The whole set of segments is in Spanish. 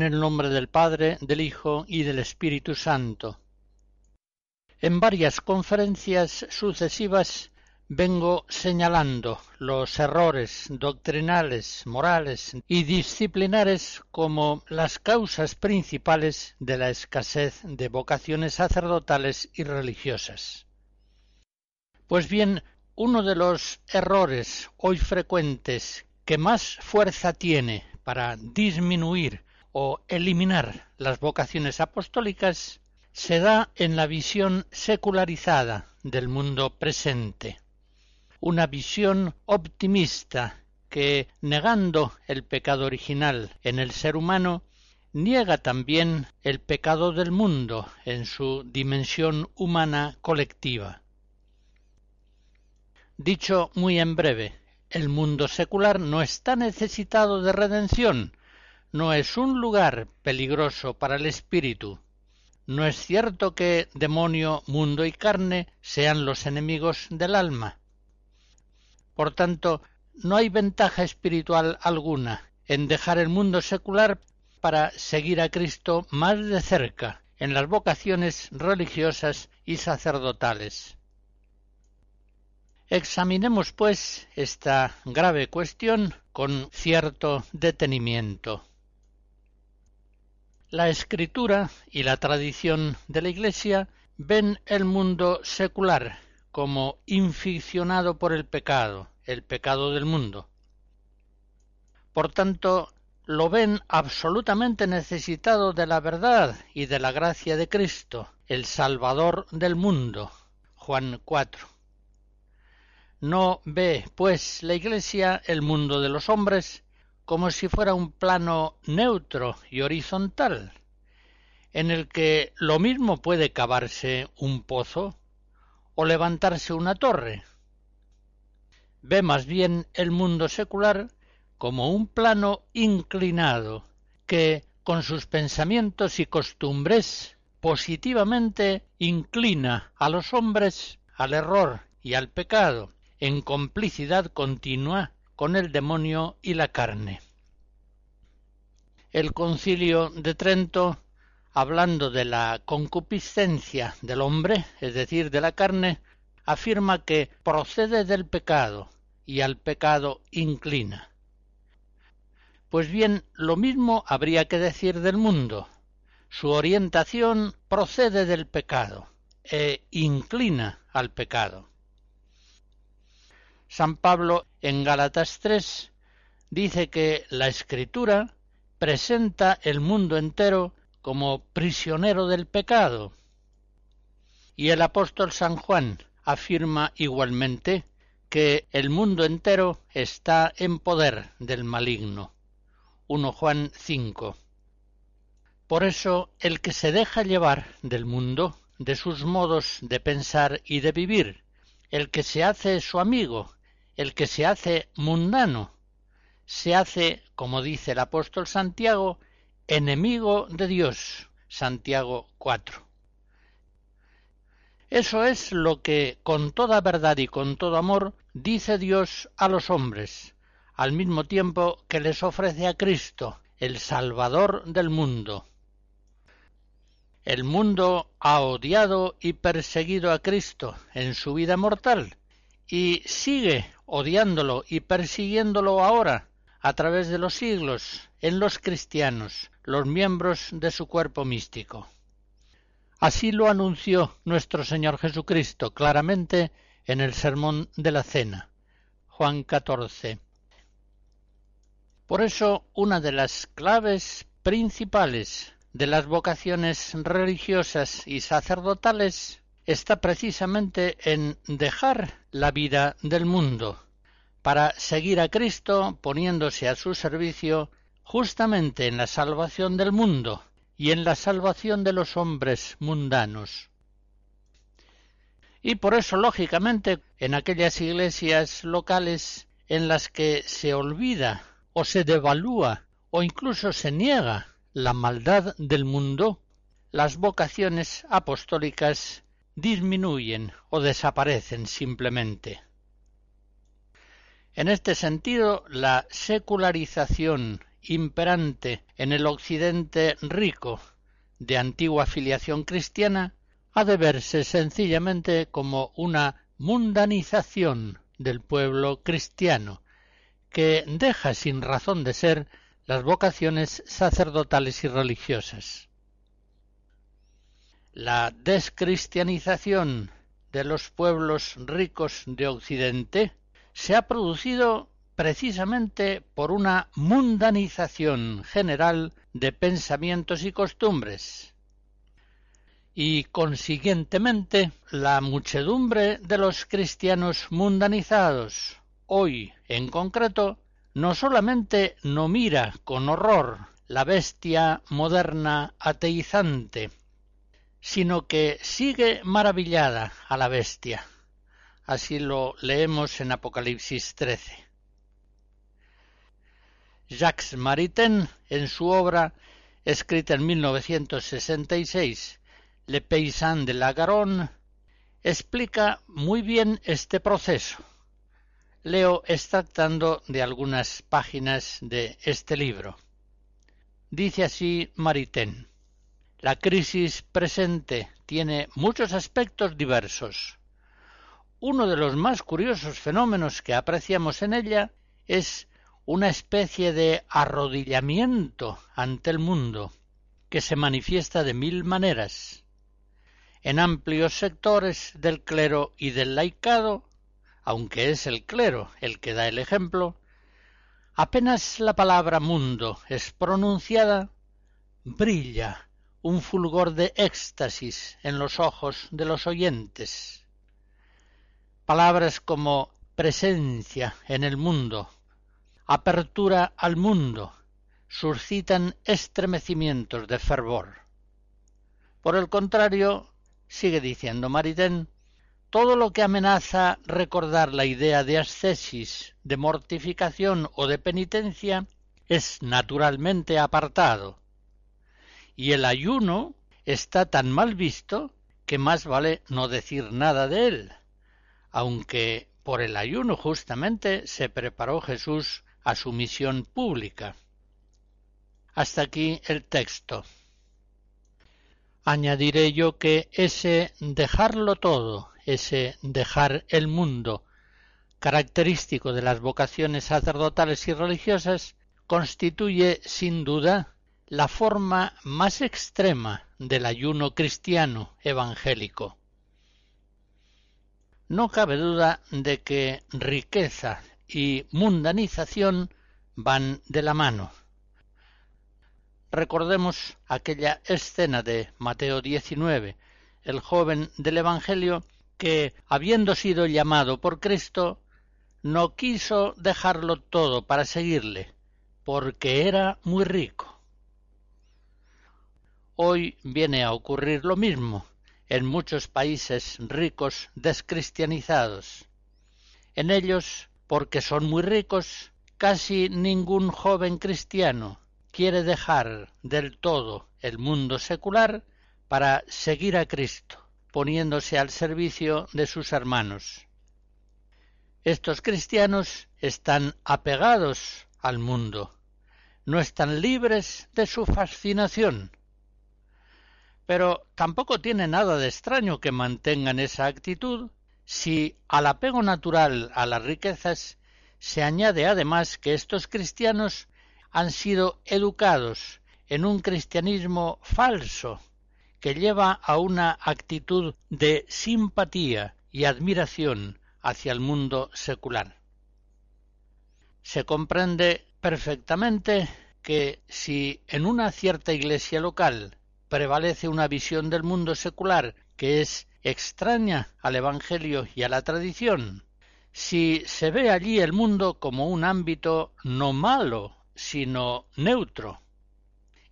En el nombre del Padre, del Hijo y del Espíritu Santo. En varias conferencias sucesivas vengo señalando los errores doctrinales, morales y disciplinares como las causas principales de la escasez de vocaciones sacerdotales y religiosas. Pues bien, uno de los errores hoy frecuentes que más fuerza tiene para disminuir o eliminar las vocaciones apostólicas se da en la visión secularizada del mundo presente, una visión optimista que, negando el pecado original en el ser humano, niega también el pecado del mundo en su dimensión humana colectiva. Dicho muy en breve, el mundo secular no está necesitado de redención, no es un lugar peligroso para el espíritu. No es cierto que demonio, mundo y carne sean los enemigos del alma. Por tanto, no hay ventaja espiritual alguna en dejar el mundo secular para seguir a Cristo más de cerca en las vocaciones religiosas y sacerdotales. Examinemos, pues, esta grave cuestión con cierto detenimiento. La escritura y la tradición de la Iglesia ven el mundo secular como inficcionado por el pecado, el pecado del mundo. Por tanto, lo ven absolutamente necesitado de la verdad y de la gracia de Cristo, el Salvador del mundo. Juan 4. No ve, pues, la Iglesia el mundo de los hombres como si fuera un plano neutro y horizontal, en el que lo mismo puede cavarse un pozo o levantarse una torre. Ve más bien el mundo secular como un plano inclinado que, con sus pensamientos y costumbres, positivamente inclina a los hombres al error y al pecado, en complicidad continua con el demonio y la carne. El concilio de Trento, hablando de la concupiscencia del hombre, es decir, de la carne, afirma que procede del pecado y al pecado inclina. Pues bien, lo mismo habría que decir del mundo. Su orientación procede del pecado e inclina al pecado. San Pablo en Gálatas 3 dice que la escritura presenta el mundo entero como prisionero del pecado. Y el apóstol San Juan afirma igualmente que el mundo entero está en poder del maligno. 1 Juan 5. Por eso el que se deja llevar del mundo, de sus modos de pensar y de vivir, el que se hace su amigo, el que se hace mundano, se hace, como dice el apóstol Santiago, enemigo de Dios. Santiago 4. Eso es lo que, con toda verdad y con todo amor, dice Dios a los hombres, al mismo tiempo que les ofrece a Cristo, el Salvador del mundo. El mundo ha odiado y perseguido a Cristo en su vida mortal y sigue odiándolo y persiguiéndolo ahora a través de los siglos en los cristianos, los miembros de su cuerpo místico. Así lo anunció nuestro Señor Jesucristo claramente en el Sermón de la Cena, Juan 14. Por eso, una de las claves principales de las vocaciones religiosas y sacerdotales está precisamente en dejar la vida del mundo para seguir a Cristo poniéndose a su servicio justamente en la salvación del mundo y en la salvación de los hombres mundanos. Y por eso, lógicamente, en aquellas iglesias locales en las que se olvida o se devalúa o incluso se niega la maldad del mundo, las vocaciones apostólicas disminuyen o desaparecen simplemente. En este sentido, la secularización imperante en el occidente rico de antigua filiación cristiana ha de verse sencillamente como una mundanización del pueblo cristiano, que deja sin razón de ser las vocaciones sacerdotales y religiosas. La descristianización de los pueblos ricos de Occidente se ha producido precisamente por una mundanización general de pensamientos y costumbres. Y consiguientemente la muchedumbre de los cristianos mundanizados, hoy en concreto, no solamente no mira con horror la bestia moderna ateizante, sino que sigue maravillada a la bestia. Así lo leemos en Apocalipsis 13. Jacques Maritain, en su obra, escrita en 1966, Le Paysan de la Garonne, explica muy bien este proceso. Leo extractando de algunas páginas de este libro. Dice así Maritain. La crisis presente tiene muchos aspectos diversos. Uno de los más curiosos fenómenos que apreciamos en ella es una especie de arrodillamiento ante el mundo que se manifiesta de mil maneras. En amplios sectores del clero y del laicado, aunque es el clero el que da el ejemplo, apenas la palabra mundo es pronunciada, brilla un fulgor de éxtasis en los ojos de los oyentes. Palabras como presencia en el mundo, apertura al mundo, suscitan estremecimientos de fervor. Por el contrario, sigue diciendo Maritain, todo lo que amenaza recordar la idea de ascesis, de mortificación o de penitencia es naturalmente apartado, y el ayuno está tan mal visto que más vale no decir nada de él, aunque por el ayuno justamente se preparó Jesús a su misión pública. Hasta aquí el texto. Añadiré yo que ese dejarlo todo, ese dejar el mundo, característico de las vocaciones sacerdotales y religiosas, constituye sin duda la forma más extrema del ayuno cristiano evangélico. No cabe duda de que riqueza y mundanización van de la mano. Recordemos aquella escena de Mateo 19, el joven del Evangelio que, habiendo sido llamado por Cristo, no quiso dejarlo todo para seguirle, porque era muy rico. Hoy viene a ocurrir lo mismo en muchos países ricos descristianizados. En ellos porque son muy ricos, casi ningún joven cristiano quiere dejar del todo el mundo secular para seguir a Cristo, poniéndose al servicio de sus hermanos. Estos cristianos están apegados al mundo, no están libres de su fascinación. Pero tampoco tiene nada de extraño que mantengan esa actitud si al apego natural a las riquezas se añade además que estos cristianos han sido educados en un cristianismo falso que lleva a una actitud de simpatía y admiración hacia el mundo secular. Se comprende perfectamente que si en una cierta iglesia local prevalece una visión del mundo secular que es extraña al Evangelio y a la tradición, si se ve allí el mundo como un ámbito no malo, sino neutro,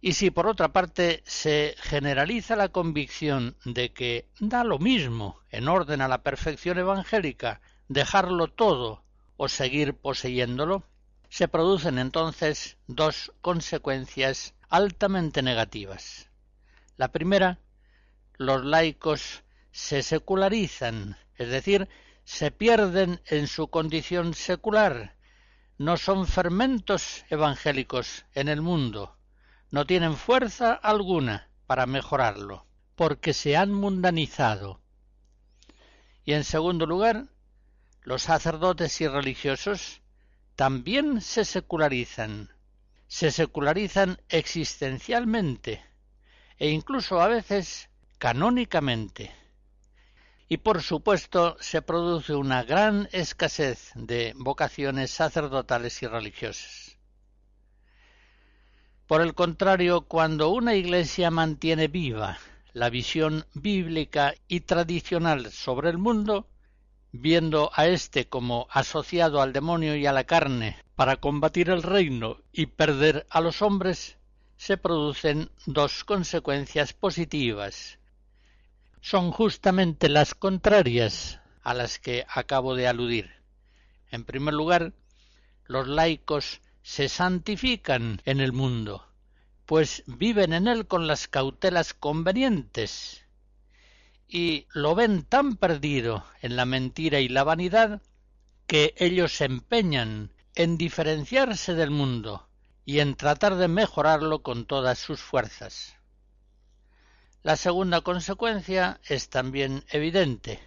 y si por otra parte se generaliza la convicción de que da lo mismo, en orden a la perfección evangélica, dejarlo todo o seguir poseyéndolo, se producen entonces dos consecuencias altamente negativas. La primera, los laicos se secularizan, es decir, se pierden en su condición secular, no son fermentos evangélicos en el mundo, no tienen fuerza alguna para mejorarlo, porque se han mundanizado. Y en segundo lugar, los sacerdotes y religiosos también se secularizan, se secularizan existencialmente e incluso a veces canónicamente. Y por supuesto se produce una gran escasez de vocaciones sacerdotales y religiosas. Por el contrario, cuando una Iglesia mantiene viva la visión bíblica y tradicional sobre el mundo, viendo a éste como asociado al demonio y a la carne para combatir el reino y perder a los hombres, se producen dos consecuencias positivas. Son justamente las contrarias a las que acabo de aludir. En primer lugar, los laicos se santifican en el mundo, pues viven en él con las cautelas convenientes, y lo ven tan perdido en la mentira y la vanidad que ellos se empeñan en diferenciarse del mundo y en tratar de mejorarlo con todas sus fuerzas. La segunda consecuencia es también evidente.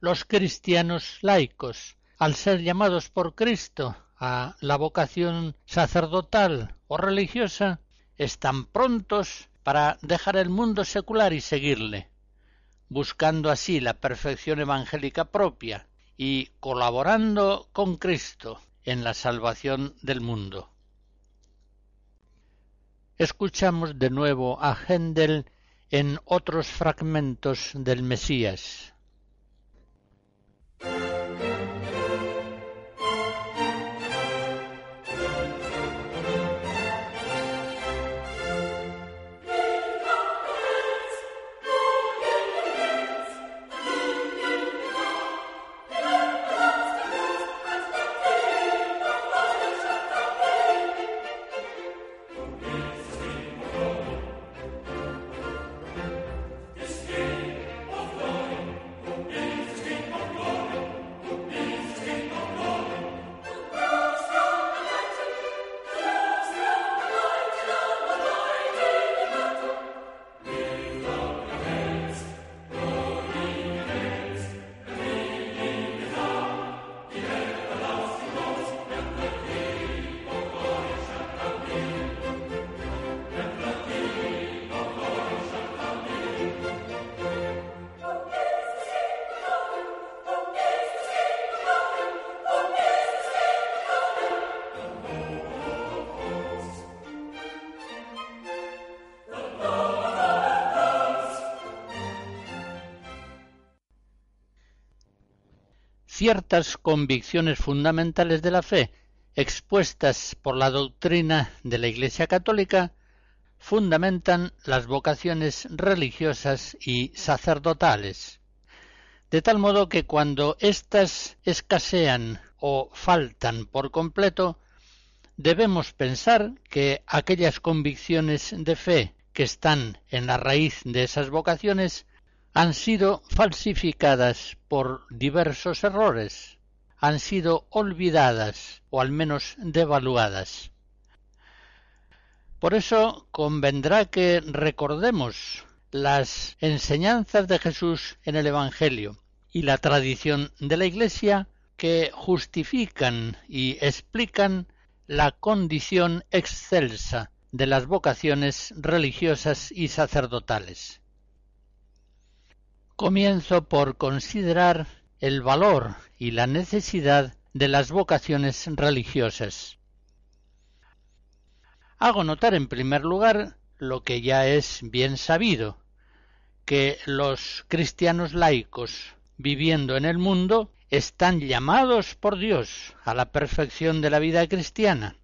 Los cristianos laicos, al ser llamados por Cristo a la vocación sacerdotal o religiosa, están prontos para dejar el mundo secular y seguirle, buscando así la perfección evangélica propia y colaborando con Cristo en la salvación del mundo. Escuchamos de nuevo a Händel en otros fragmentos del Mesías. Ciertas convicciones fundamentales de la fe expuestas por la doctrina de la Iglesia católica fundamentan las vocaciones religiosas y sacerdotales, de tal modo que cuando éstas escasean o faltan por completo, debemos pensar que aquellas convicciones de fe que están en la raíz de esas vocaciones han sido falsificadas por diversos errores, han sido olvidadas o al menos devaluadas. Por eso convendrá que recordemos las enseñanzas de Jesús en el Evangelio y la tradición de la Iglesia que justifican y explican la condición excelsa de las vocaciones religiosas y sacerdotales. Comienzo por considerar el valor y la necesidad de las vocaciones religiosas. Hago notar en primer lugar lo que ya es bien sabido, que los cristianos laicos viviendo en el mundo están llamados por Dios a la perfección de la vida cristiana.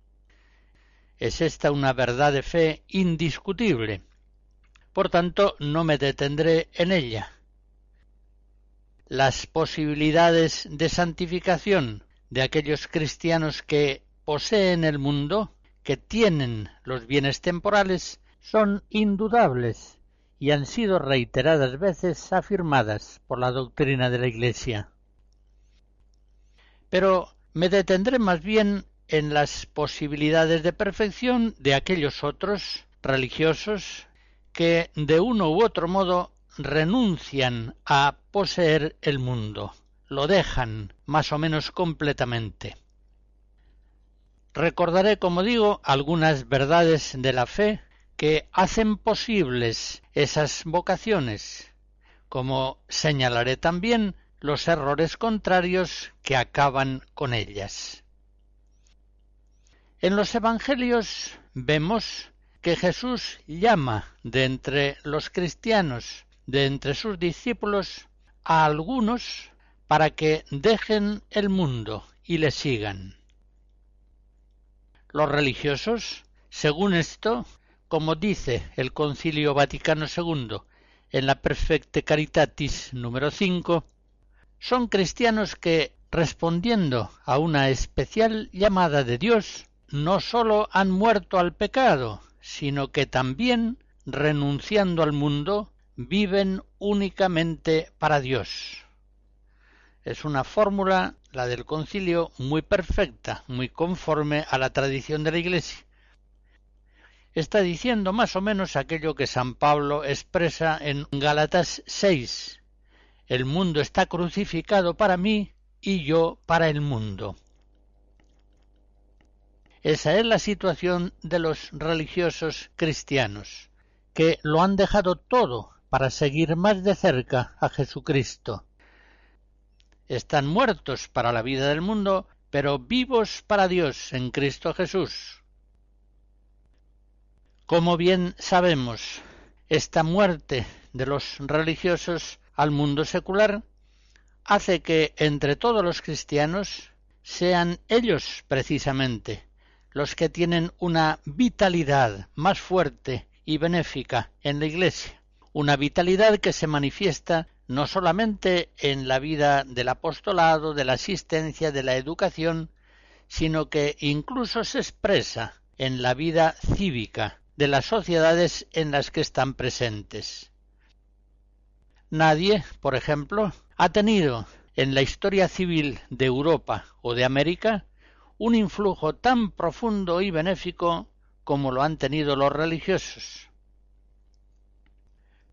Es esta una verdad de fe indiscutible. Por tanto, no me detendré en ella. Las posibilidades de santificación de aquellos cristianos que poseen el mundo, que tienen los bienes temporales, son indudables y han sido reiteradas veces afirmadas por la doctrina de la Iglesia. Pero me detendré más bien en las posibilidades de perfección de aquellos otros religiosos que de uno u otro modo renuncian a poseer el mundo, lo dejan más o menos completamente. Recordaré, como digo, algunas verdades de la fe que hacen posibles esas vocaciones, como señalaré también los errores contrarios que acaban con ellas. En los Evangelios vemos que Jesús llama de entre los cristianos, de entre sus discípulos, a algunos para que dejen el mundo y le sigan. Los religiosos, según esto, como dice el Concilio Vaticano II en la Perfecte Caritatis número 5, son cristianos que, respondiendo a una especial llamada de Dios, no sólo han muerto al pecado, sino que también, renunciando al mundo, viven únicamente para Dios. Es una fórmula, la del concilio, muy perfecta, muy conforme a la tradición de la Iglesia está diciendo más o menos aquello que San Pablo expresa en Gálatas 6. El mundo está crucificado para mí y yo para el mundo. Esa es la situación de los religiosos cristianos, que lo han dejado todo para seguir más de cerca a Jesucristo. Están muertos para la vida del mundo, pero vivos para Dios en Cristo Jesús. Como bien sabemos, esta muerte de los religiosos al mundo secular hace que entre todos los cristianos sean ellos precisamente los que tienen una vitalidad más fuerte y benéfica en la Iglesia, una vitalidad que se manifiesta no solamente en la vida del apostolado, de la asistencia, de la educación, sino que incluso se expresa en la vida cívica, de las sociedades en las que están presentes. Nadie, por ejemplo, ha tenido en la historia civil de Europa o de América un influjo tan profundo y benéfico como lo han tenido los religiosos.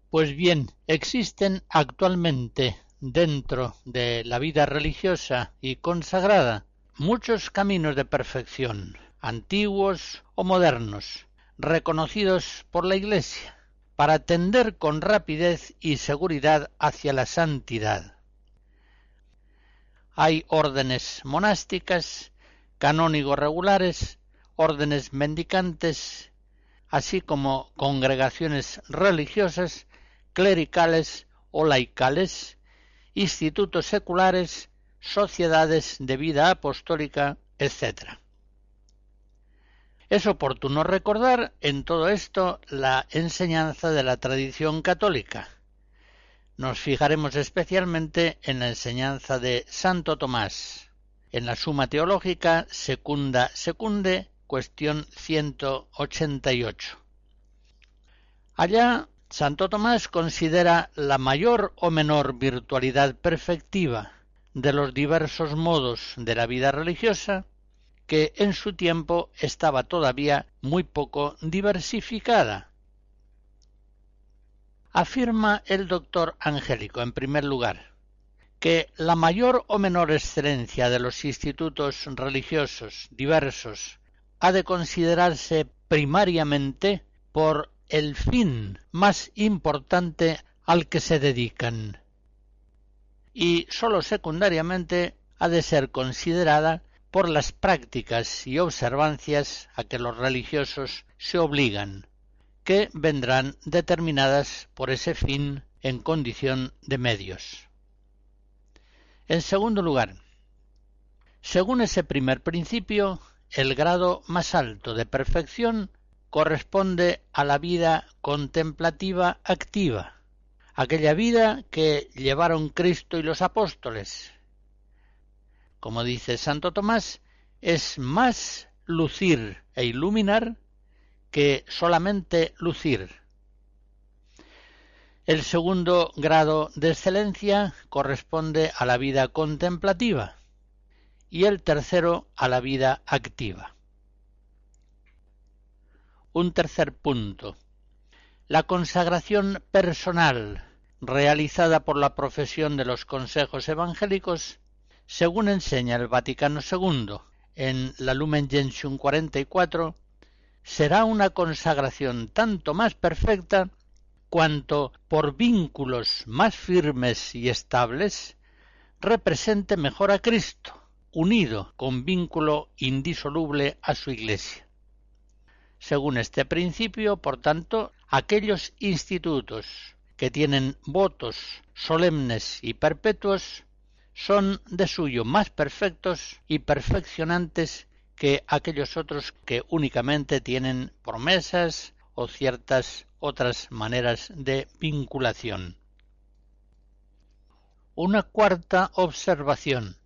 Pues bien, existen actualmente dentro de la vida religiosa y consagrada muchos caminos de perfección, antiguos o modernos, reconocidos por la Iglesia, para tender con rapidez y seguridad hacia la santidad. Hay órdenes monásticas, canónigos regulares, órdenes mendicantes, así como congregaciones religiosas, clericales o laicales, institutos seculares, sociedades de vida apostólica, etc. Es oportuno recordar en todo esto la enseñanza de la tradición católica. Nos fijaremos especialmente en la enseñanza de Santo Tomás, en la Suma Teológica Secunda Secunde, cuestión 188. Allá Santo Tomás considera la mayor o menor virtualidad perfectiva de los diversos modos de la vida religiosa que en su tiempo estaba todavía muy poco diversificada. Afirma el doctor Angélico, en primer lugar, que la mayor o menor excelencia de los institutos religiosos diversos ha de considerarse primariamente por el fin más importante al que se dedican y sólo secundariamente ha de ser considerada por las prácticas y observancias a que los religiosos se obligan, que vendrán determinadas por ese fin en condición de medios. En segundo lugar, según ese primer principio, el grado más alto de perfección corresponde a la vida contemplativa activa, aquella vida que llevaron Cristo y los apóstoles. Como dice Santo Tomás, es más lucir e iluminar que solamente lucir. El segundo grado de excelencia corresponde a la vida contemplativa y el tercero a la vida activa. Un tercer punto. La consagración personal realizada por la profesión de los consejos evangélicos, según enseña el Vaticano II en la Lumen Gentium 44, será una consagración tanto más perfecta cuanto por vínculos más firmes y estables represente mejor a Cristo, unido con vínculo indisoluble a su Iglesia. Según este principio, por tanto, aquellos institutos que tienen votos solemnes y perpetuos son de suyo más perfectos y perfeccionantes que aquellos otros que únicamente tienen promesas o ciertas otras maneras de vinculación. Una cuarta observación.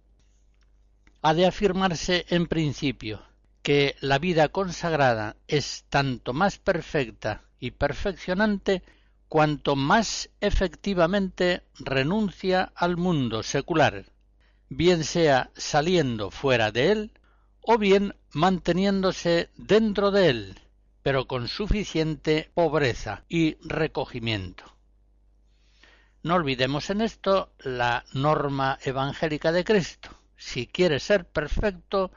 Ha de afirmarse en principio que la vida consagrada es tanto más perfecta y perfeccionante cuanto más efectivamente renuncia al mundo secular, bien sea saliendo fuera de él o bien manteniéndose dentro de él, pero con suficiente pobreza y recogimiento. No olvidemos en esto la norma evangélica de Cristo. Si quieres ser perfecto,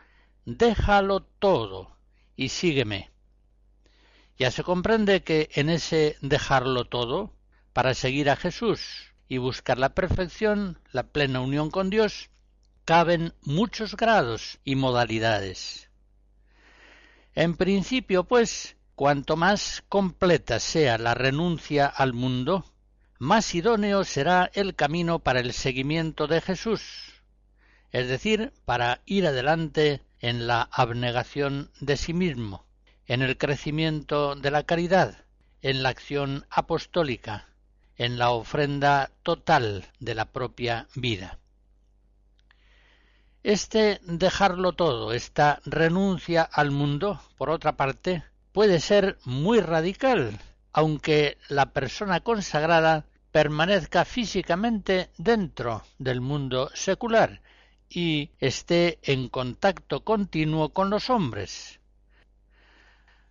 déjalo todo y sígueme. Ya se comprende que en ese dejarlo todo, para seguir a Jesús y buscar la perfección, la plena unión con Dios, caben muchos grados y modalidades. En principio, pues, cuanto más completa sea la renuncia al mundo, más idóneo será el camino para el seguimiento de Jesús, es decir, para ir adelante en la abnegación de sí mismo, en el crecimiento de la caridad, en la acción apostólica, en la ofrenda total de la propia vida. Este dejarlo todo, esta renuncia al mundo, por otra parte, puede ser muy radical, aunque la persona consagrada permanezca físicamente dentro del mundo secular y esté en contacto continuo con los hombres.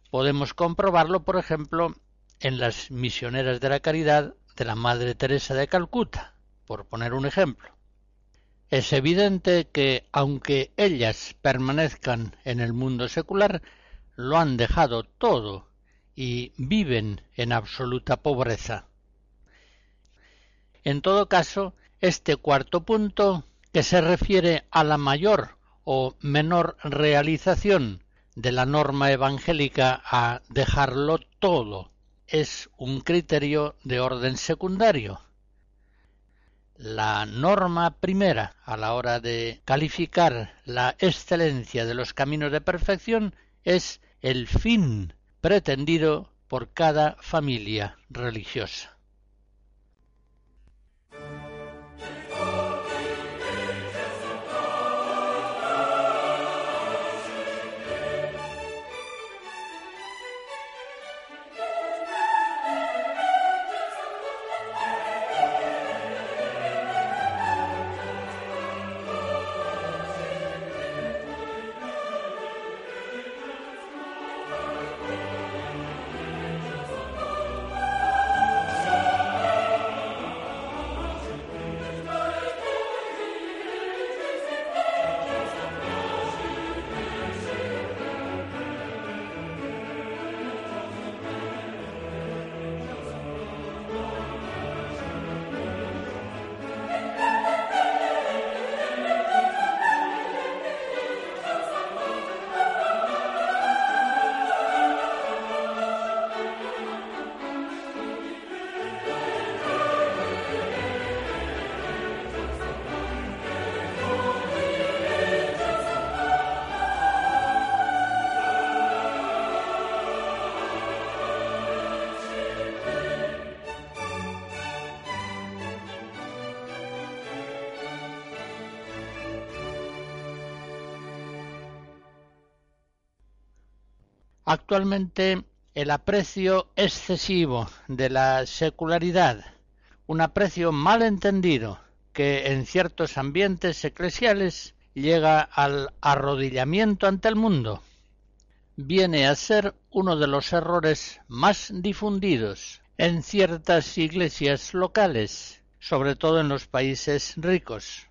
Podemos comprobarlo, por ejemplo, en las misioneras de la caridad de la Madre Teresa de Calcuta, por poner un ejemplo. Es evidente que, aunque ellas permanezcan en el mundo secular, lo han dejado todo y viven en absoluta pobreza. En todo caso, este cuarto punto que se refiere a la mayor o menor realización de la norma evangélica a dejarlo todo es un criterio de orden secundario. La norma primera a la hora de calificar la excelencia de los caminos de perfección es el fin pretendido por cada familia religiosa. Actualmente el aprecio excesivo de la secularidad, un aprecio mal entendido que en ciertos ambientes eclesiales llega al arrodillamiento ante el mundo, viene a ser uno de los errores más difundidos en ciertas iglesias locales, sobre todo en los países ricos.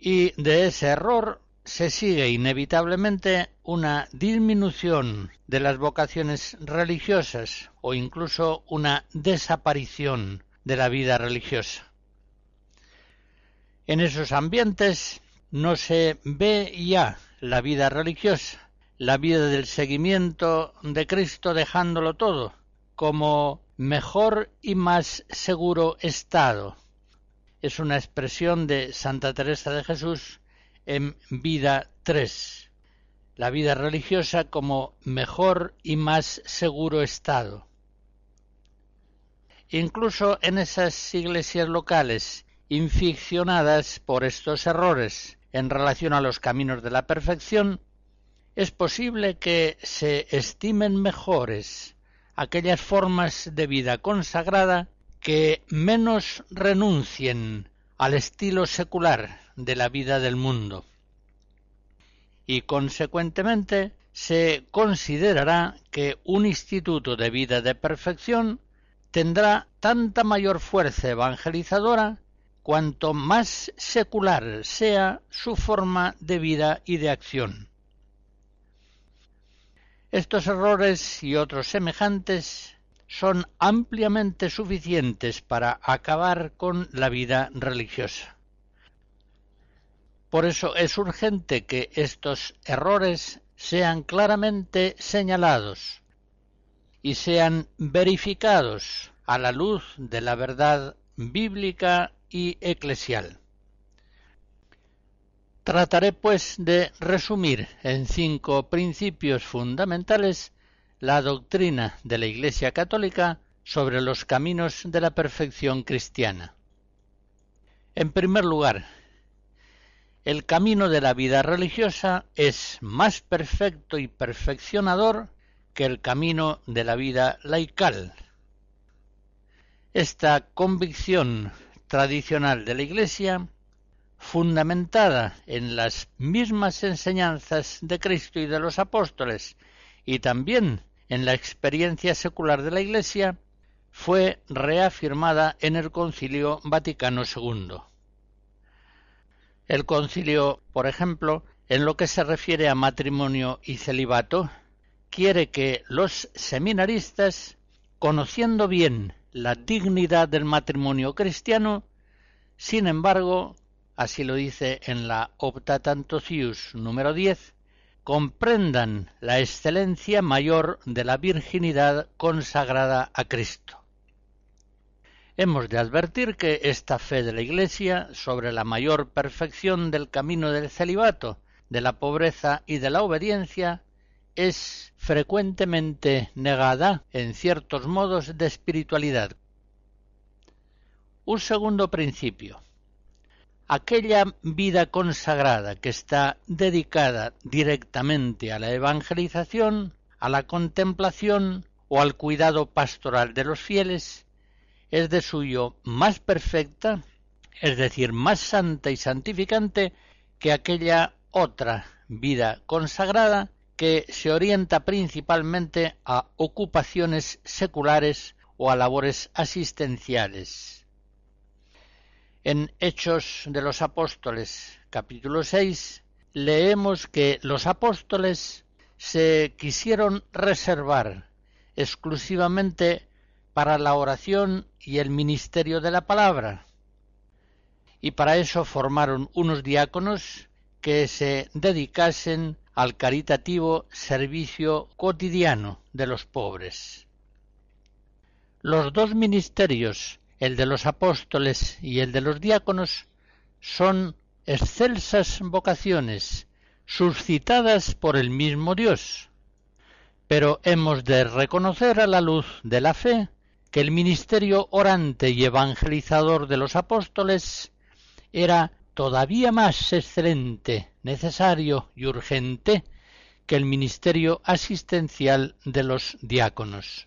Y de ese error se sigue inevitablemente una disminución de las vocaciones religiosas o incluso una desaparición de la vida religiosa. En esos ambientes no se ve ya la vida religiosa, la vida del seguimiento de Cristo dejándolo todo como mejor y más seguro estado. Es una expresión de Santa Teresa de Jesús en Vida 3. La vida religiosa como mejor y más seguro estado. Incluso en esas iglesias locales inficcionadas por estos errores en relación a los caminos de la perfección, es posible que se estimen mejores aquellas formas de vida consagrada que menos renuncien al estilo secular de la vida del mundo. Y consecuentemente se considerará que un instituto de vida de perfección tendrá tanta mayor fuerza evangelizadora cuanto más secular sea su forma de vida y de acción. Estos errores y otros semejantes son ampliamente suficientes para acabar con la vida religiosa. Por eso es urgente que estos errores sean claramente señalados y sean verificados a la luz de la verdad bíblica y eclesial. Trataré, pues, de resumir en cinco principios fundamentales la doctrina de la Iglesia Católica sobre los caminos de la perfección cristiana. En primer lugar, el camino de la vida religiosa es más perfecto y perfeccionador que el camino de la vida laical. Esta convicción tradicional de la Iglesia fundamentada en las mismas enseñanzas de Cristo y de los apóstoles y también en la experiencia secular de la Iglesia, fue reafirmada en el Concilio Vaticano II. El concilio, por ejemplo, en lo que se refiere a matrimonio y celibato, quiere que los seminaristas, conociendo bien la dignidad del matrimonio cristiano, sin embargo, así lo dice en la Optatantocius número 10, comprendan la excelencia mayor de la virginidad consagrada a Cristo. Hemos de advertir que esta fe de la Iglesia sobre la mayor perfección del camino del celibato, de la pobreza y de la obediencia es frecuentemente negada en ciertos modos de espiritualidad. Un segundo principio aquella vida consagrada que está dedicada directamente a la evangelización, a la contemplación o al cuidado pastoral de los fieles, es de suyo más perfecta, es decir, más santa y santificante que aquella otra vida consagrada que se orienta principalmente a ocupaciones seculares o a labores asistenciales. En Hechos de los Apóstoles, capítulo 6, leemos que los apóstoles se quisieron reservar exclusivamente para la oración y el ministerio de la palabra, y para eso formaron unos diáconos que se dedicasen al caritativo servicio cotidiano de los pobres. Los dos ministerios el de los apóstoles y el de los diáconos, son excelsas vocaciones, suscitadas por el mismo Dios. Pero hemos de reconocer a la luz de la fe que el ministerio orante y evangelizador de los apóstoles era todavía más excelente, necesario y urgente que el ministerio asistencial de los diáconos.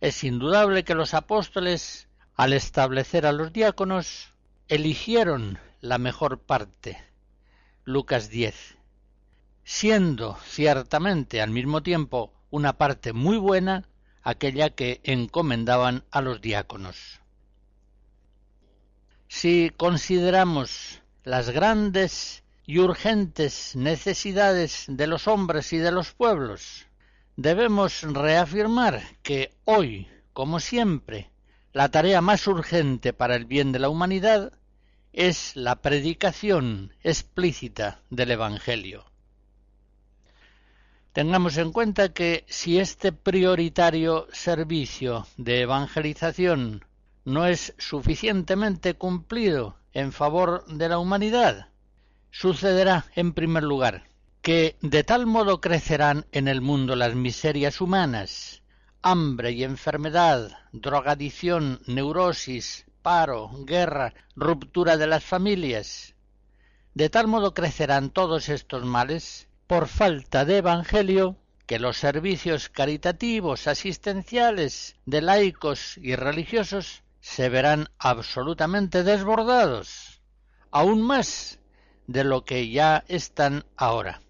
Es indudable que los apóstoles, al establecer a los diáconos, eligieron la mejor parte. Lucas 10. Siendo ciertamente al mismo tiempo una parte muy buena aquella que encomendaban a los diáconos. Si consideramos las grandes y urgentes necesidades de los hombres y de los pueblos, debemos reafirmar que hoy, como siempre, la tarea más urgente para el bien de la humanidad es la predicación explícita del Evangelio. Tengamos en cuenta que si este prioritario servicio de evangelización no es suficientemente cumplido en favor de la humanidad, sucederá, en primer lugar, que de tal modo crecerán en el mundo las miserias humanas, hambre y enfermedad, drogadicción, neurosis, paro, guerra, ruptura de las familias. De tal modo crecerán todos estos males por falta de evangelio que los servicios caritativos, asistenciales, de laicos y religiosos se verán absolutamente desbordados, aún más de lo que ya están ahora.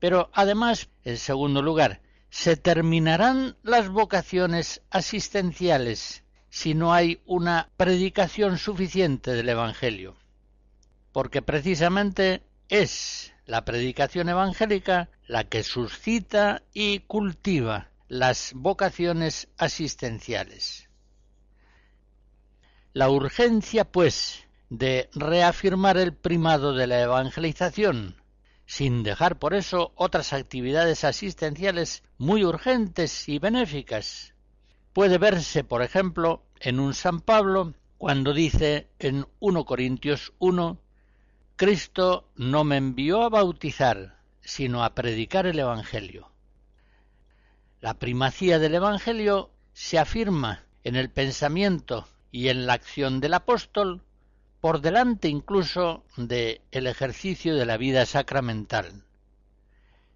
Pero además, en segundo lugar, se terminarán las vocaciones asistenciales si no hay una predicación suficiente del Evangelio. Porque precisamente es la predicación evangélica la que suscita y cultiva las vocaciones asistenciales. La urgencia, pues, de reafirmar el primado de la evangelización, sin dejar por eso otras actividades asistenciales muy urgentes y benéficas, puede verse, por ejemplo, en un San Pablo cuando dice en 1 Corintios 1, Cristo no me envió a bautizar, sino a predicar el Evangelio. La primacía del Evangelio se afirma en el pensamiento y en la acción del apóstol por delante incluso de el ejercicio de la vida sacramental.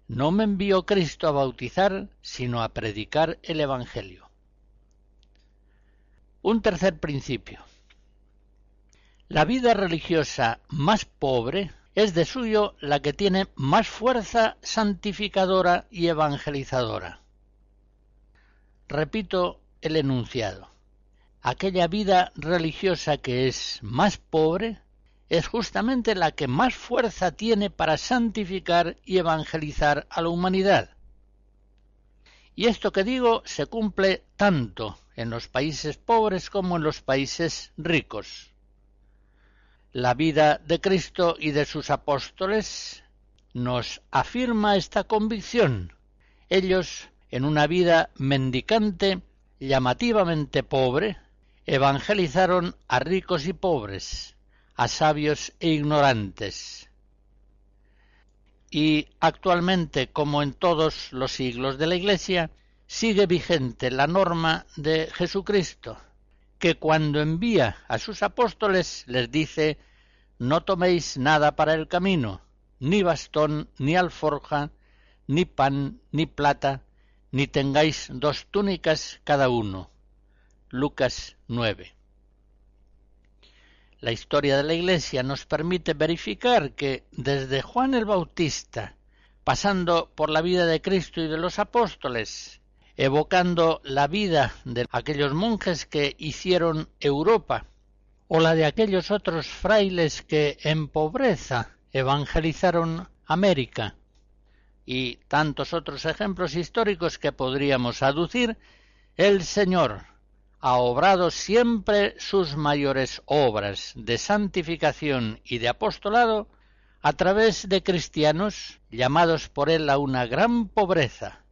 No me envió Cristo a bautizar, sino a predicar el Evangelio. Un tercer principio. La vida religiosa más pobre es de suyo la que tiene más fuerza santificadora y evangelizadora. Repito el enunciado aquella vida religiosa que es más pobre es justamente la que más fuerza tiene para santificar y evangelizar a la humanidad. Y esto que digo se cumple tanto en los países pobres como en los países ricos. La vida de Cristo y de sus apóstoles nos afirma esta convicción. Ellos, en una vida mendicante, llamativamente pobre, evangelizaron a ricos y pobres, a sabios e ignorantes. Y actualmente, como en todos los siglos de la Iglesia, sigue vigente la norma de Jesucristo, que cuando envía a sus apóstoles les dice no toméis nada para el camino, ni bastón, ni alforja, ni pan, ni plata, ni tengáis dos túnicas cada uno Lucas 9. La historia de la Iglesia nos permite verificar que desde Juan el Bautista, pasando por la vida de Cristo y de los apóstoles, evocando la vida de aquellos monjes que hicieron Europa, o la de aquellos otros frailes que en pobreza evangelizaron América, y tantos otros ejemplos históricos que podríamos aducir, el Señor ha obrado siempre sus mayores obras de santificación y de apostolado a través de cristianos llamados por él a una gran pobreza,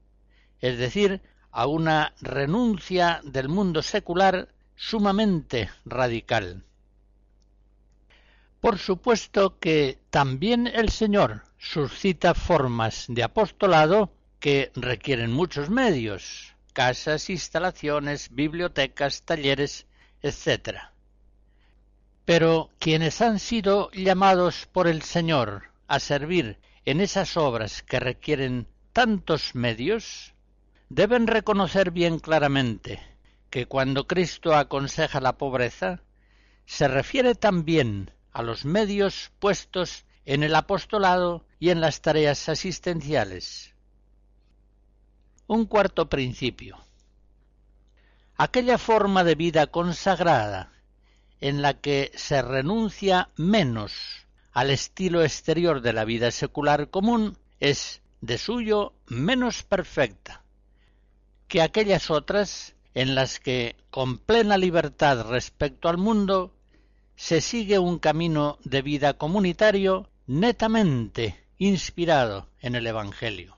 es decir, a una renuncia del mundo secular sumamente radical. Por supuesto que también el Señor suscita formas de apostolado que requieren muchos medios, casas, instalaciones, bibliotecas, talleres, etc. Pero quienes han sido llamados por el Señor a servir en esas obras que requieren tantos medios, deben reconocer bien claramente que cuando Cristo aconseja la pobreza, se refiere también a los medios puestos en el apostolado y en las tareas asistenciales. Un cuarto principio. Aquella forma de vida consagrada en la que se renuncia menos al estilo exterior de la vida secular común es de suyo menos perfecta que aquellas otras en las que, con plena libertad respecto al mundo, se sigue un camino de vida comunitario netamente inspirado en el Evangelio.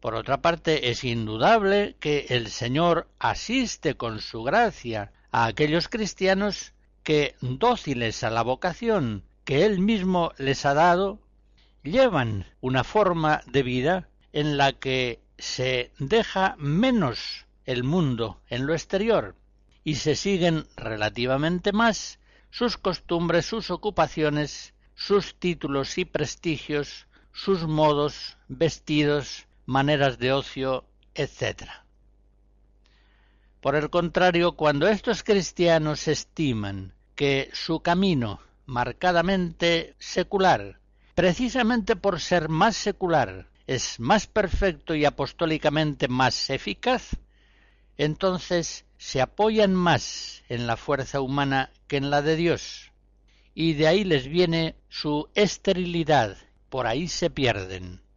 Por otra parte, es indudable que el Señor asiste con su gracia a aquellos cristianos que, dóciles a la vocación que Él mismo les ha dado, llevan una forma de vida en la que se deja menos el mundo en lo exterior y se siguen relativamente más sus costumbres, sus ocupaciones, sus títulos y prestigios, sus modos, vestidos, maneras de ocio, etc. Por el contrario, cuando estos cristianos estiman que su camino marcadamente secular, precisamente por ser más secular, es más perfecto y apostólicamente más eficaz, entonces se apoyan más en la fuerza humana que en la de Dios, y de ahí les viene su esterilidad, por ahí se pierden.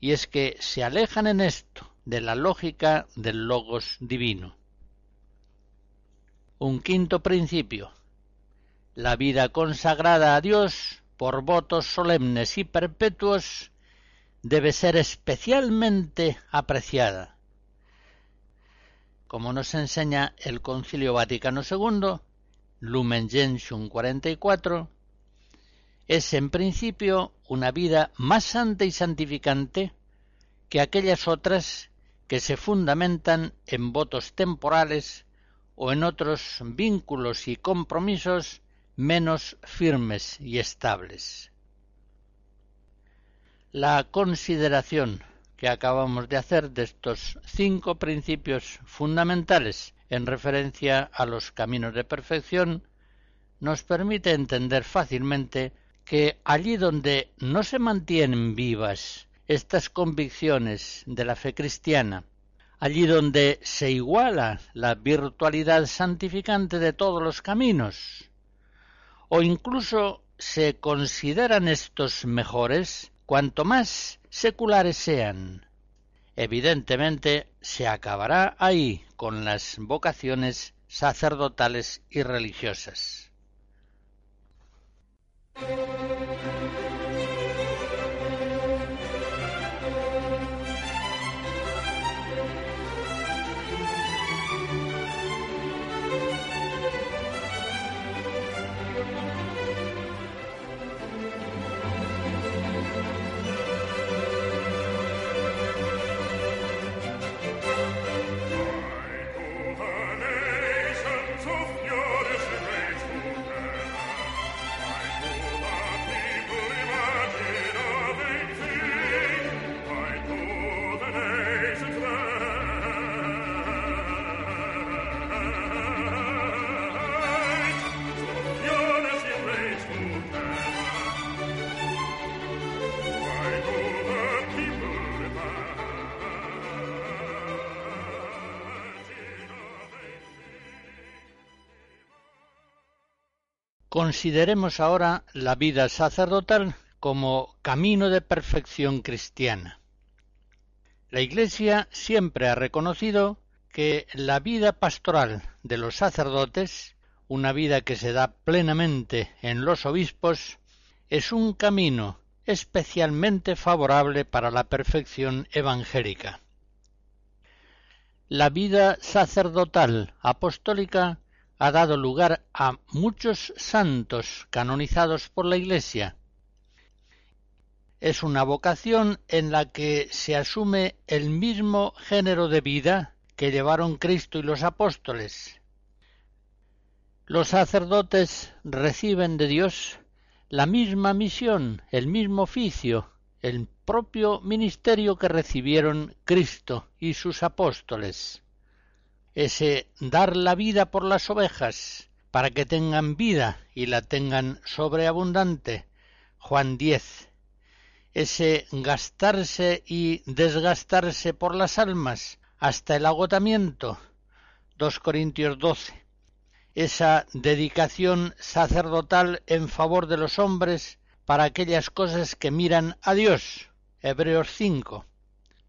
Y es que se alejan en esto de la lógica del logos divino. Un quinto principio. La vida consagrada a Dios por votos solemnes y perpetuos debe ser especialmente apreciada. Como nos enseña el Concilio Vaticano II, Lumen Gentium 44, es en principio una vida más santa y santificante que aquellas otras que se fundamentan en votos temporales o en otros vínculos y compromisos menos firmes y estables. La consideración que acabamos de hacer de estos cinco principios fundamentales en referencia a los caminos de perfección nos permite entender fácilmente que allí donde no se mantienen vivas estas convicciones de la fe cristiana, allí donde se iguala la virtualidad santificante de todos los caminos, o incluso se consideran estos mejores, cuanto más seculares sean. Evidentemente se acabará ahí con las vocaciones sacerdotales y religiosas. Thank you. Consideremos ahora la vida sacerdotal como camino de perfección cristiana. La Iglesia siempre ha reconocido que la vida pastoral de los sacerdotes, una vida que se da plenamente en los obispos, es un camino especialmente favorable para la perfección evangélica. La vida sacerdotal apostólica ha dado lugar a muchos santos canonizados por la Iglesia. Es una vocación en la que se asume el mismo género de vida que llevaron Cristo y los apóstoles. Los sacerdotes reciben de Dios la misma misión, el mismo oficio, el propio ministerio que recibieron Cristo y sus apóstoles. Ese dar la vida por las ovejas, para que tengan vida y la tengan sobreabundante. Juan 10. Ese gastarse y desgastarse por las almas hasta el agotamiento. 2 Corintios 12 esa dedicación sacerdotal en favor de los hombres para aquellas cosas que miran a Dios. Hebreos 5.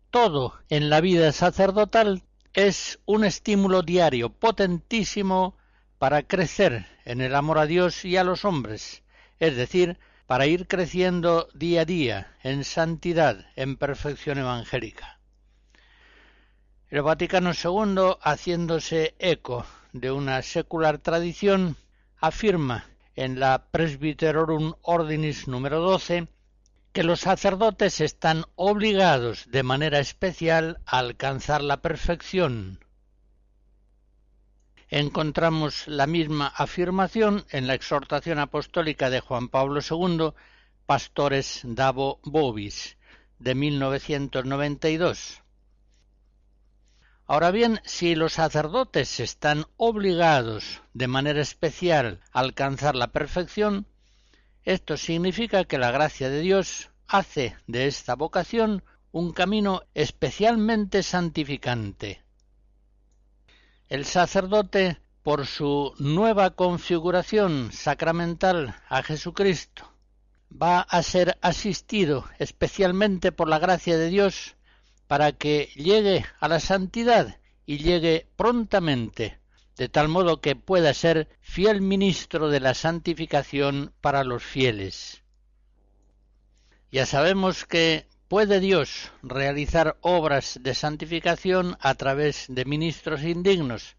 Todo en la vida sacerdotal es un estímulo diario potentísimo para crecer en el amor a Dios y a los hombres, es decir, para ir creciendo día a día en santidad, en perfección evangélica. El Vaticano II, haciéndose eco de una secular tradición, afirma en la Presbyterorum Ordinis número 12 que los sacerdotes están obligados de manera especial a alcanzar la perfección. Encontramos la misma afirmación en la exhortación apostólica de Juan Pablo II, Pastores Davo Bobis, de 1992. Ahora bien, si los sacerdotes están obligados de manera especial a alcanzar la perfección, esto significa que la gracia de Dios hace de esta vocación un camino especialmente santificante. El sacerdote, por su nueva configuración sacramental a Jesucristo, va a ser asistido especialmente por la gracia de Dios para que llegue a la santidad y llegue prontamente, de tal modo que pueda ser fiel ministro de la santificación para los fieles. Ya sabemos que puede Dios realizar obras de santificación a través de ministros indignos,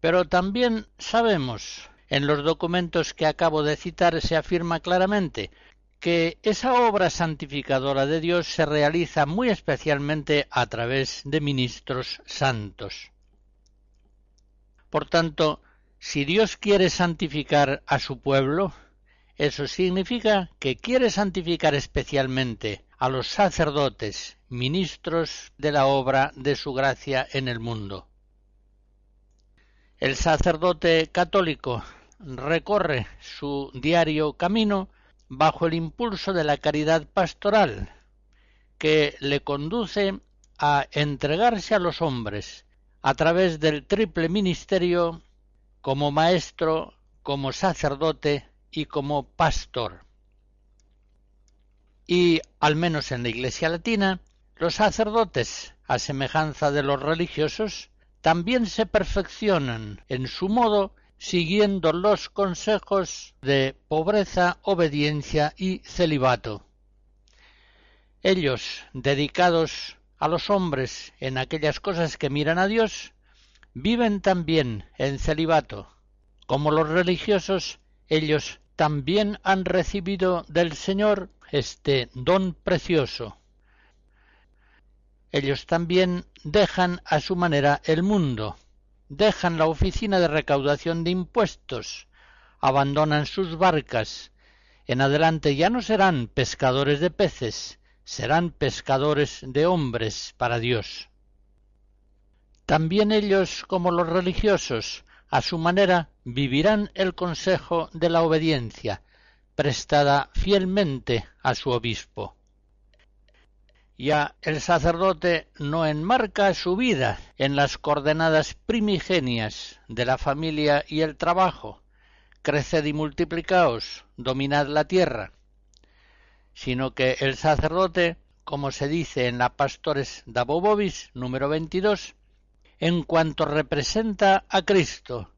pero también sabemos, en los documentos que acabo de citar se afirma claramente que esa obra santificadora de Dios se realiza muy especialmente a través de ministros santos. Por tanto, si Dios quiere santificar a su pueblo, eso significa que quiere santificar especialmente a los sacerdotes, ministros de la obra de su gracia en el mundo. El sacerdote católico recorre su diario camino bajo el impulso de la caridad pastoral, que le conduce a entregarse a los hombres a través del triple ministerio como maestro, como sacerdote y como pastor. Y, al menos en la Iglesia latina, los sacerdotes, a semejanza de los religiosos, también se perfeccionan en su modo siguiendo los consejos de pobreza, obediencia y celibato. Ellos, dedicados a los hombres en aquellas cosas que miran a Dios, viven también en celibato. Como los religiosos, ellos también han recibido del Señor este don precioso. Ellos también dejan a su manera el mundo, dejan la oficina de recaudación de impuestos, abandonan sus barcas, en adelante ya no serán pescadores de peces, serán pescadores de hombres para Dios. También ellos, como los religiosos, a su manera vivirán el consejo de la obediencia, prestada fielmente a su obispo. Ya el sacerdote no enmarca su vida en las coordenadas primigenias de la familia y el trabajo, creced y multiplicaos, dominad la tierra, sino que el sacerdote, como se dice en la Pastores Dabobobis número 22, en cuanto representa a Cristo,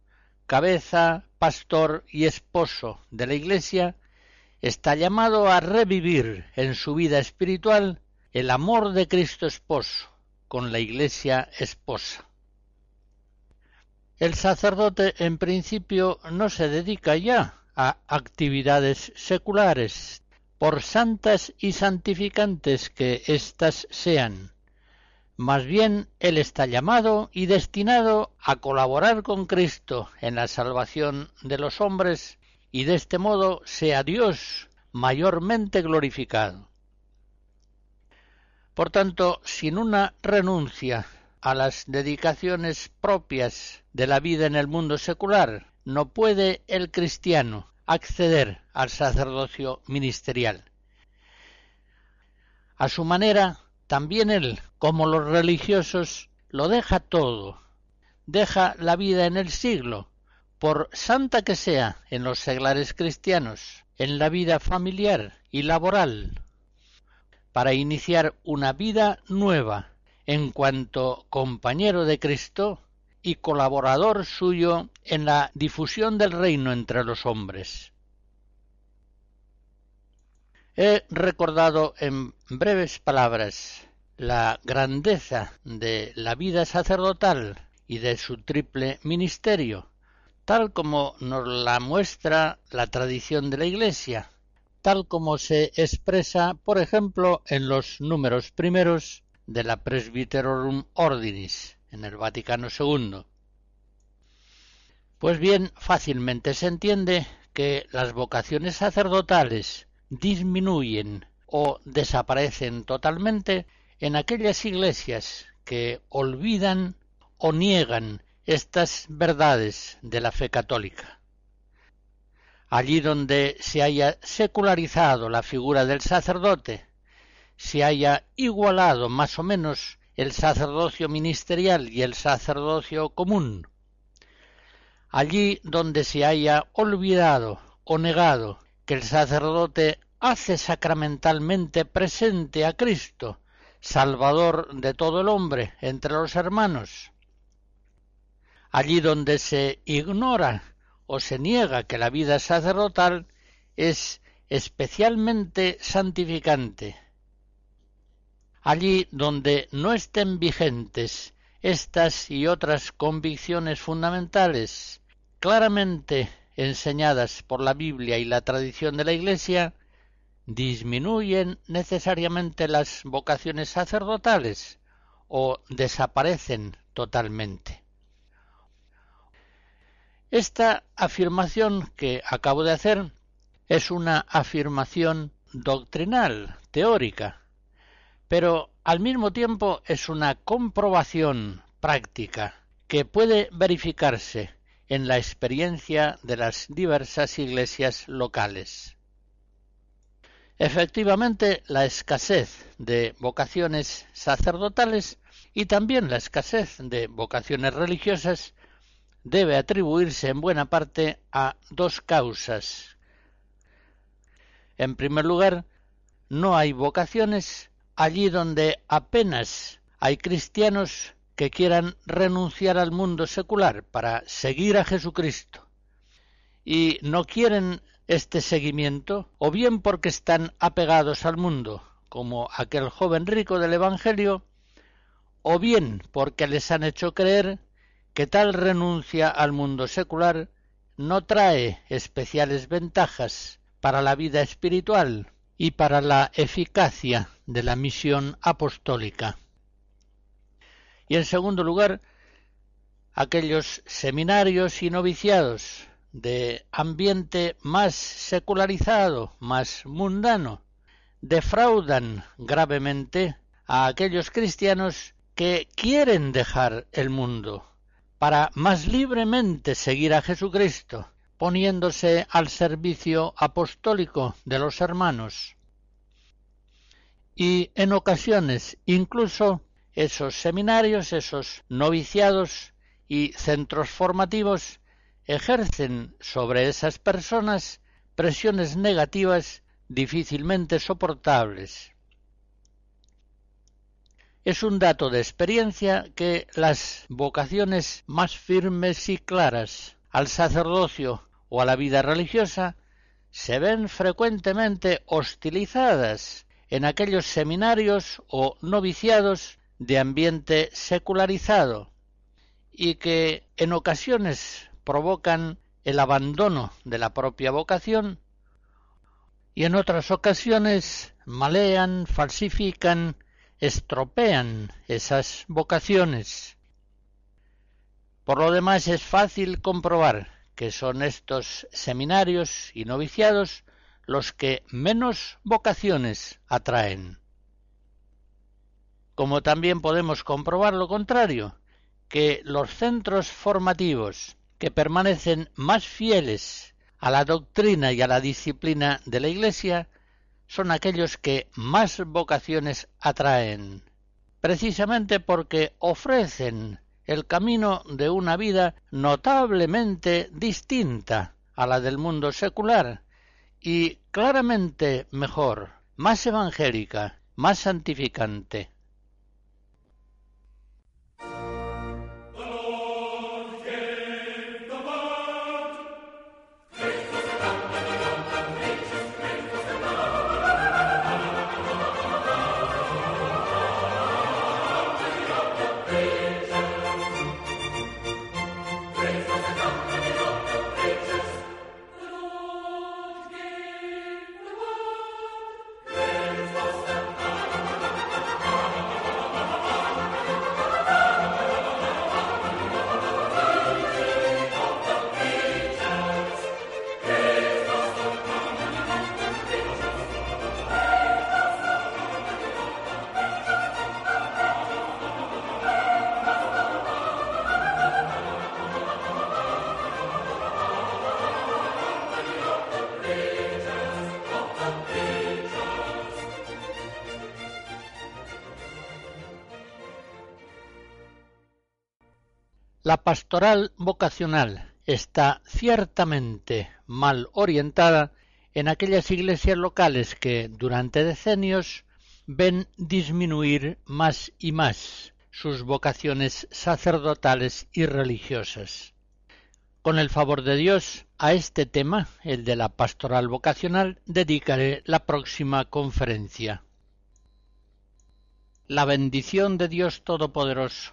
cabeza, pastor y esposo de la Iglesia, está llamado a revivir en su vida espiritual el amor de Cristo esposo con la Iglesia esposa. El sacerdote en principio no se dedica ya a actividades seculares, por santas y santificantes que éstas sean. Más bien él está llamado y destinado a colaborar con Cristo en la salvación de los hombres y de este modo sea Dios mayormente glorificado. Por tanto, sin una renuncia a las dedicaciones propias de la vida en el mundo secular, no puede el cristiano acceder al sacerdocio ministerial. A su manera, también él, como los religiosos, lo deja todo, deja la vida en el siglo, por santa que sea en los seglares cristianos, en la vida familiar y laboral, para iniciar una vida nueva en cuanto compañero de Cristo y colaborador suyo en la difusión del reino entre los hombres. He recordado en breves palabras la grandeza de la vida sacerdotal y de su triple ministerio, tal como nos la muestra la tradición de la Iglesia, tal como se expresa, por ejemplo, en los números primeros de la Presbyterorum Ordinis, en el Vaticano II. Pues bien, fácilmente se entiende que las vocaciones sacerdotales disminuyen o desaparecen totalmente en aquellas iglesias que olvidan o niegan estas verdades de la fe católica. Allí donde se haya secularizado la figura del sacerdote, se haya igualado más o menos el sacerdocio ministerial y el sacerdocio común, allí donde se haya olvidado o negado que el sacerdote hace sacramentalmente presente a Cristo, Salvador de todo el hombre entre los hermanos, allí donde se ignora o se niega que la vida sacerdotal es especialmente santificante, allí donde no estén vigentes estas y otras convicciones fundamentales claramente enseñadas por la Biblia y la tradición de la Iglesia, disminuyen necesariamente las vocaciones sacerdotales o desaparecen totalmente. Esta afirmación que acabo de hacer es una afirmación doctrinal, teórica, pero al mismo tiempo es una comprobación práctica que puede verificarse en la experiencia de las diversas iglesias locales. Efectivamente, la escasez de vocaciones sacerdotales y también la escasez de vocaciones religiosas debe atribuirse en buena parte a dos causas. En primer lugar, no hay vocaciones allí donde apenas hay cristianos que quieran renunciar al mundo secular para seguir a Jesucristo y no quieren este seguimiento, o bien porque están apegados al mundo, como aquel joven rico del Evangelio, o bien porque les han hecho creer que tal renuncia al mundo secular no trae especiales ventajas para la vida espiritual y para la eficacia de la misión apostólica. Y en segundo lugar, aquellos seminarios y noviciados de ambiente más secularizado, más mundano, defraudan gravemente a aquellos cristianos que quieren dejar el mundo para más libremente seguir a Jesucristo, poniéndose al servicio apostólico de los hermanos. Y en ocasiones incluso esos seminarios, esos noviciados y centros formativos ejercen sobre esas personas presiones negativas difícilmente soportables. Es un dato de experiencia que las vocaciones más firmes y claras al sacerdocio o a la vida religiosa se ven frecuentemente hostilizadas en aquellos seminarios o noviciados de ambiente secularizado y que en ocasiones provocan el abandono de la propia vocación y en otras ocasiones malean, falsifican, estropean esas vocaciones. Por lo demás es fácil comprobar que son estos seminarios y noviciados los que menos vocaciones atraen. Como también podemos comprobar lo contrario, que los centros formativos que permanecen más fieles a la doctrina y a la disciplina de la Iglesia son aquellos que más vocaciones atraen, precisamente porque ofrecen el camino de una vida notablemente distinta a la del mundo secular y claramente mejor, más evangélica, más santificante. La pastoral vocacional está ciertamente mal orientada en aquellas iglesias locales que durante decenios ven disminuir más y más sus vocaciones sacerdotales y religiosas. Con el favor de Dios, a este tema, el de la pastoral vocacional, dedicaré la próxima conferencia. La bendición de Dios Todopoderoso,